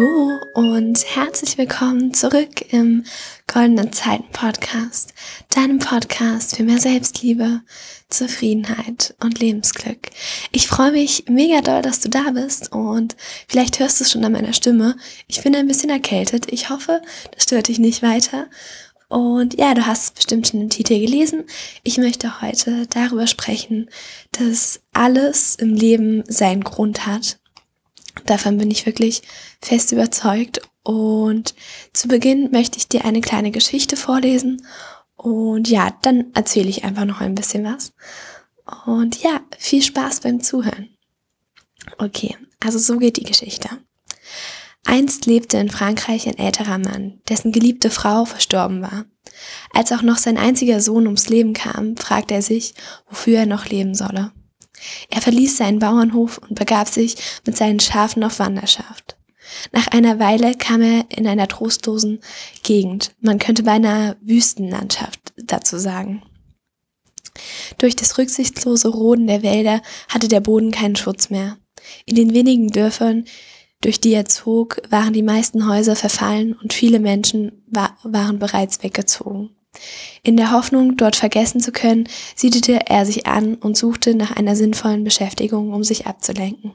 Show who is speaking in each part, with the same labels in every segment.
Speaker 1: Hallo und herzlich willkommen zurück im Goldenen Zeiten Podcast, deinem Podcast für mehr Selbstliebe, Zufriedenheit und Lebensglück. Ich freue mich mega doll, dass du da bist und vielleicht hörst du es schon an meiner Stimme. Ich bin ein bisschen erkältet. Ich hoffe, das stört dich nicht weiter. Und ja, du hast bestimmt schon den Titel gelesen. Ich möchte heute darüber sprechen, dass alles im Leben seinen Grund hat Davon bin ich wirklich fest überzeugt. Und zu Beginn möchte ich dir eine kleine Geschichte vorlesen. Und ja, dann erzähle ich einfach noch ein bisschen was. Und ja, viel Spaß beim Zuhören. Okay, also so geht die Geschichte. Einst lebte in Frankreich ein älterer Mann, dessen geliebte Frau verstorben war. Als auch noch sein einziger Sohn ums Leben kam, fragte er sich, wofür er noch leben solle. Er verließ seinen Bauernhof und begab sich mit seinen Schafen auf Wanderschaft. Nach einer Weile kam er in einer trostlosen Gegend, man könnte beinahe Wüstenlandschaft dazu sagen. Durch das rücksichtslose Roden der Wälder hatte der Boden keinen Schutz mehr. In den wenigen Dörfern, durch die er zog, waren die meisten Häuser verfallen und viele Menschen war, waren bereits weggezogen. In der Hoffnung, dort vergessen zu können, siedelte er sich an und suchte nach einer sinnvollen Beschäftigung, um sich abzulenken.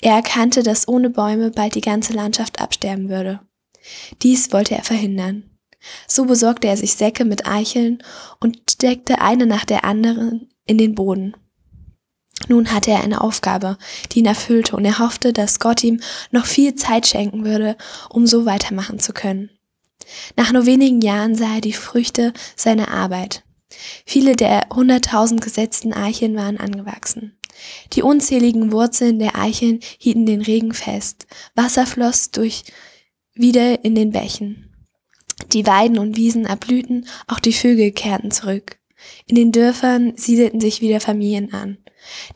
Speaker 1: Er erkannte, dass ohne Bäume bald die ganze Landschaft absterben würde. Dies wollte er verhindern. So besorgte er sich Säcke mit Eicheln und steckte eine nach der anderen in den Boden. Nun hatte er eine Aufgabe, die ihn erfüllte, und er hoffte, dass Gott ihm noch viel Zeit schenken würde, um so weitermachen zu können. Nach nur wenigen Jahren sah er die Früchte seiner Arbeit. Viele der hunderttausend gesetzten Eicheln waren angewachsen. Die unzähligen Wurzeln der Eicheln hielten den Regen fest. Wasser floss durch wieder in den Bächen. Die Weiden und Wiesen erblühten, auch die Vögel kehrten zurück. In den Dörfern siedelten sich wieder Familien an.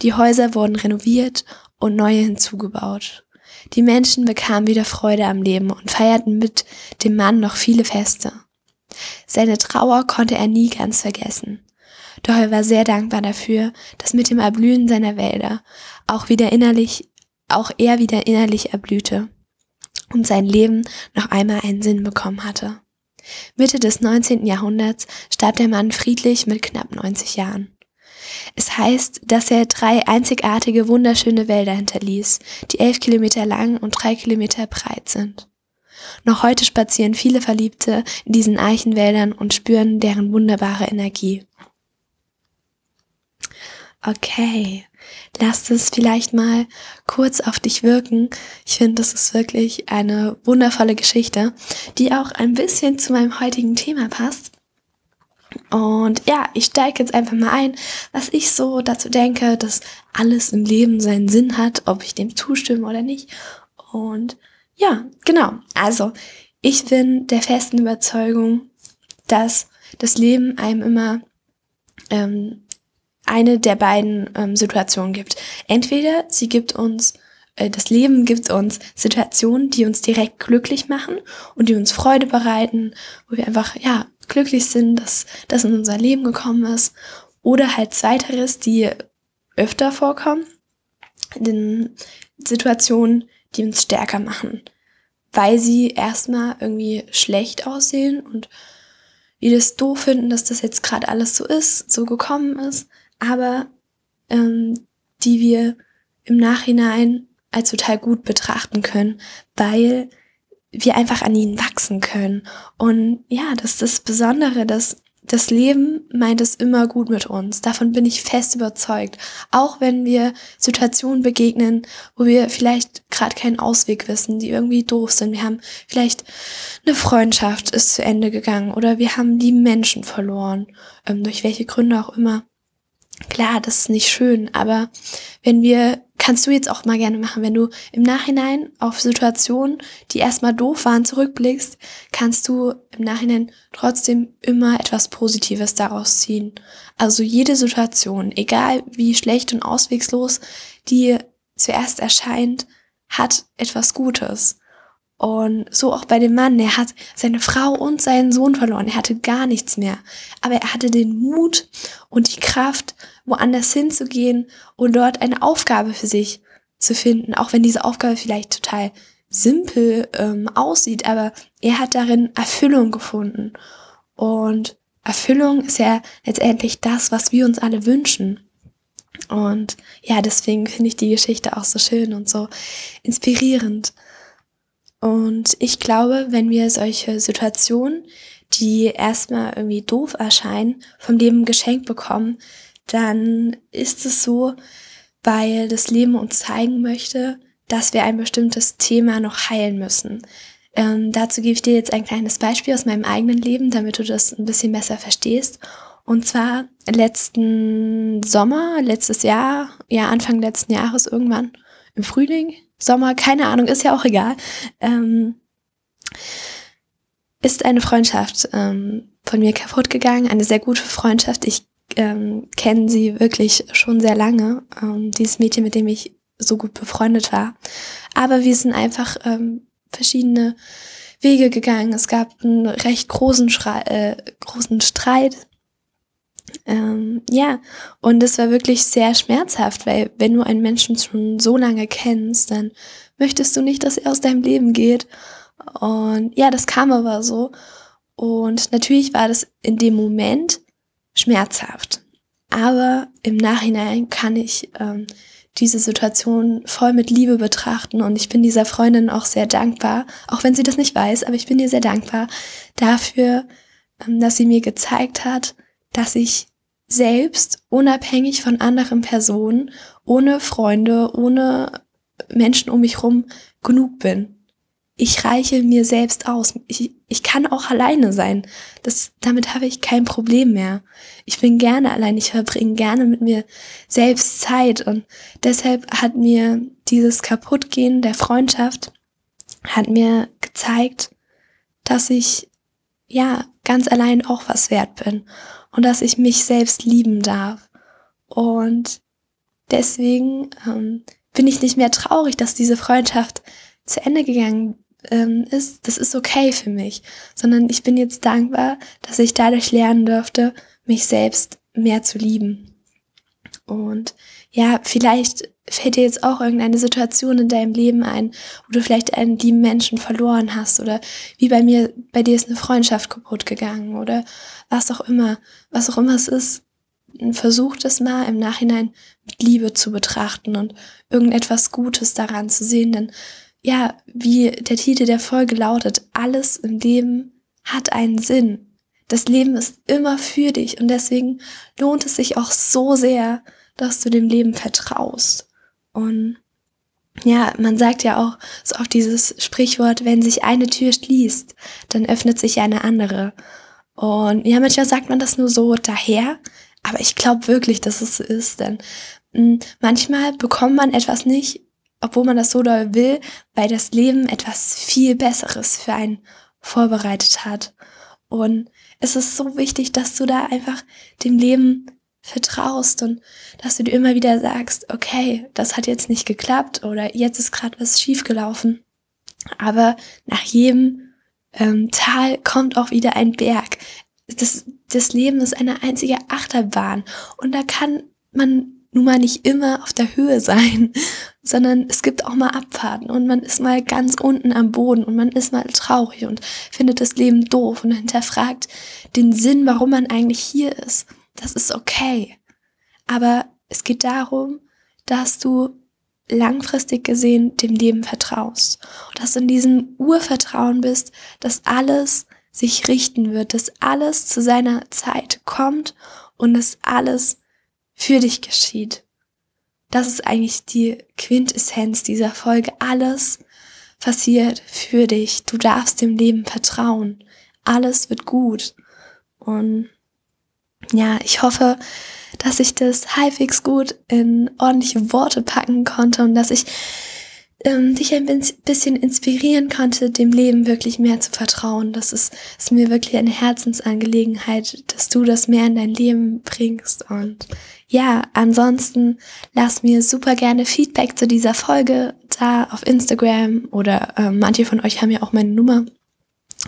Speaker 1: Die Häuser wurden renoviert und neue hinzugebaut. Die Menschen bekamen wieder Freude am Leben und feierten mit dem Mann noch viele Feste. Seine Trauer konnte er nie ganz vergessen. Doch er war sehr dankbar dafür, dass mit dem Erblühen seiner Wälder auch wieder innerlich, auch er wieder innerlich erblühte und sein Leben noch einmal einen Sinn bekommen hatte. Mitte des 19. Jahrhunderts starb der Mann friedlich mit knapp 90 Jahren. Es heißt, dass er drei einzigartige, wunderschöne Wälder hinterließ, die elf Kilometer lang und drei Kilometer breit sind. Noch heute spazieren viele Verliebte in diesen Eichenwäldern und spüren deren wunderbare Energie. Okay, lass es vielleicht mal kurz auf dich wirken. Ich finde, das ist wirklich eine wundervolle Geschichte, die auch ein bisschen zu meinem heutigen Thema passt. Und ja, ich steige jetzt einfach mal ein, was ich so dazu denke, dass alles im Leben seinen Sinn hat, ob ich dem zustimme oder nicht. Und ja, genau. Also, ich bin der festen Überzeugung, dass das Leben einem immer ähm, eine der beiden ähm, Situationen gibt. Entweder sie gibt uns äh, das Leben gibt uns Situationen, die uns direkt glücklich machen und die uns Freude bereiten, wo wir einfach, ja, glücklich sind, dass das in unser Leben gekommen ist. Oder halt zweiteres, die öfter vorkommen, in Situationen, die uns stärker machen, weil sie erstmal irgendwie schlecht aussehen und wir das doof finden, dass das jetzt gerade alles so ist, so gekommen ist, aber ähm, die wir im Nachhinein als total gut betrachten können, weil wir einfach an ihnen wachsen können. Und ja, das ist das Besondere, dass das Leben meint es immer gut mit uns. Davon bin ich fest überzeugt. Auch wenn wir Situationen begegnen, wo wir vielleicht gerade keinen Ausweg wissen, die irgendwie doof sind. Wir haben vielleicht eine Freundschaft ist zu Ende gegangen oder wir haben die Menschen verloren, ähm, durch welche Gründe auch immer. Klar, das ist nicht schön, aber wenn wir kannst du jetzt auch mal gerne machen, wenn du im Nachhinein auf Situationen, die erstmal doof waren, zurückblickst, kannst du im Nachhinein trotzdem immer etwas Positives daraus ziehen. Also jede Situation, egal wie schlecht und auswegslos die zuerst erscheint, hat etwas Gutes. Und so auch bei dem Mann, er hat seine Frau und seinen Sohn verloren, er hatte gar nichts mehr. Aber er hatte den Mut und die Kraft, woanders hinzugehen und dort eine Aufgabe für sich zu finden, auch wenn diese Aufgabe vielleicht total simpel ähm, aussieht, aber er hat darin Erfüllung gefunden. Und Erfüllung ist ja letztendlich das, was wir uns alle wünschen. Und ja, deswegen finde ich die Geschichte auch so schön und so inspirierend. Und ich glaube, wenn wir solche Situationen, die erstmal irgendwie doof erscheinen, vom Leben geschenkt bekommen, dann ist es so, weil das Leben uns zeigen möchte, dass wir ein bestimmtes Thema noch heilen müssen. Ähm, dazu gebe ich dir jetzt ein kleines Beispiel aus meinem eigenen Leben, damit du das ein bisschen besser verstehst. Und zwar letzten Sommer, letztes Jahr, ja Anfang letzten Jahres irgendwann, im Frühling, Sommer, keine Ahnung, ist ja auch egal, ähm, ist eine Freundschaft ähm, von mir kaputt gegangen, eine sehr gute Freundschaft. Ich ähm, kenne sie wirklich schon sehr lange, ähm, dieses Mädchen, mit dem ich so gut befreundet war. Aber wir sind einfach ähm, verschiedene Wege gegangen. Es gab einen recht großen, Schrei äh, großen Streit. Ähm, ja, und es war wirklich sehr schmerzhaft, weil wenn du einen Menschen schon so lange kennst, dann möchtest du nicht, dass er aus deinem Leben geht. Und ja, das kam aber so. Und natürlich war das in dem Moment schmerzhaft. Aber im Nachhinein kann ich ähm, diese Situation voll mit Liebe betrachten und ich bin dieser Freundin auch sehr dankbar, auch wenn sie das nicht weiß, aber ich bin ihr sehr dankbar dafür, ähm, dass sie mir gezeigt hat, dass ich selbst unabhängig von anderen Personen, ohne Freunde, ohne Menschen um mich rum genug bin ich reiche mir selbst aus. Ich, ich kann auch alleine sein. Das, damit habe ich kein Problem mehr. Ich bin gerne allein. Ich verbringe gerne mit mir selbst Zeit. Und deshalb hat mir dieses Kaputtgehen der Freundschaft hat mir gezeigt, dass ich ja ganz allein auch was wert bin und dass ich mich selbst lieben darf. Und deswegen ähm, bin ich nicht mehr traurig, dass diese Freundschaft zu Ende gegangen ähm, ist, das ist okay für mich, sondern ich bin jetzt dankbar, dass ich dadurch lernen durfte, mich selbst mehr zu lieben. Und ja, vielleicht fällt dir jetzt auch irgendeine Situation in deinem Leben ein, wo du vielleicht einen lieben Menschen verloren hast oder wie bei mir, bei dir ist eine Freundschaft kaputt gegangen oder was auch immer, was auch immer es ist. Versuch das mal im Nachhinein mit Liebe zu betrachten und irgendetwas Gutes daran zu sehen, denn ja, wie der Titel der Folge lautet, alles im Leben hat einen Sinn. Das Leben ist immer für dich und deswegen lohnt es sich auch so sehr, dass du dem Leben vertraust. Und ja, man sagt ja auch so auch dieses Sprichwort, wenn sich eine Tür schließt, dann öffnet sich eine andere. Und ja, manchmal sagt man das nur so daher, aber ich glaube wirklich, dass es so ist, denn hm, manchmal bekommt man etwas nicht, obwohl man das so doll will, weil das Leben etwas viel Besseres für einen vorbereitet hat. Und es ist so wichtig, dass du da einfach dem Leben vertraust und dass du dir immer wieder sagst, okay, das hat jetzt nicht geklappt oder jetzt ist gerade was schiefgelaufen. Aber nach jedem ähm, Tal kommt auch wieder ein Berg. Das, das Leben ist eine einzige Achterbahn und da kann man nun mal nicht immer auf der Höhe sein, sondern es gibt auch mal Abfahrten und man ist mal ganz unten am Boden und man ist mal traurig und findet das Leben doof und hinterfragt den Sinn, warum man eigentlich hier ist. Das ist okay. Aber es geht darum, dass du langfristig gesehen dem Leben vertraust und dass du in diesem Urvertrauen bist, dass alles sich richten wird, dass alles zu seiner Zeit kommt und dass alles für dich geschieht. Das ist eigentlich die Quintessenz dieser Folge. Alles passiert für dich. Du darfst dem Leben vertrauen. Alles wird gut. Und ja, ich hoffe, dass ich das halbwegs gut in ordentliche Worte packen konnte und dass ich ähm, dich ein bisschen inspirieren konnte, dem Leben wirklich mehr zu vertrauen. Das ist, ist mir wirklich eine Herzensangelegenheit, dass du das mehr in dein Leben bringst. Und ja, ansonsten lass mir super gerne Feedback zu dieser Folge da auf Instagram oder äh, manche von euch haben ja auch meine Nummer.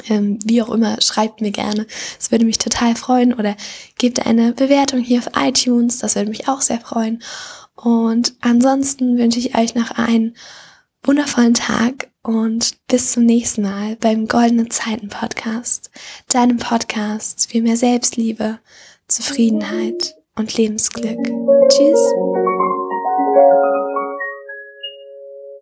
Speaker 1: Ähm, wie auch immer, schreibt mir gerne. Es würde mich total freuen. Oder gebt eine Bewertung hier auf iTunes. Das würde mich auch sehr freuen. Und ansonsten wünsche ich euch noch einen wundervollen Tag und bis zum nächsten Mal beim Goldene Zeiten Podcast, deinem Podcast für mehr Selbstliebe, Zufriedenheit und Lebensglück. Tschüss.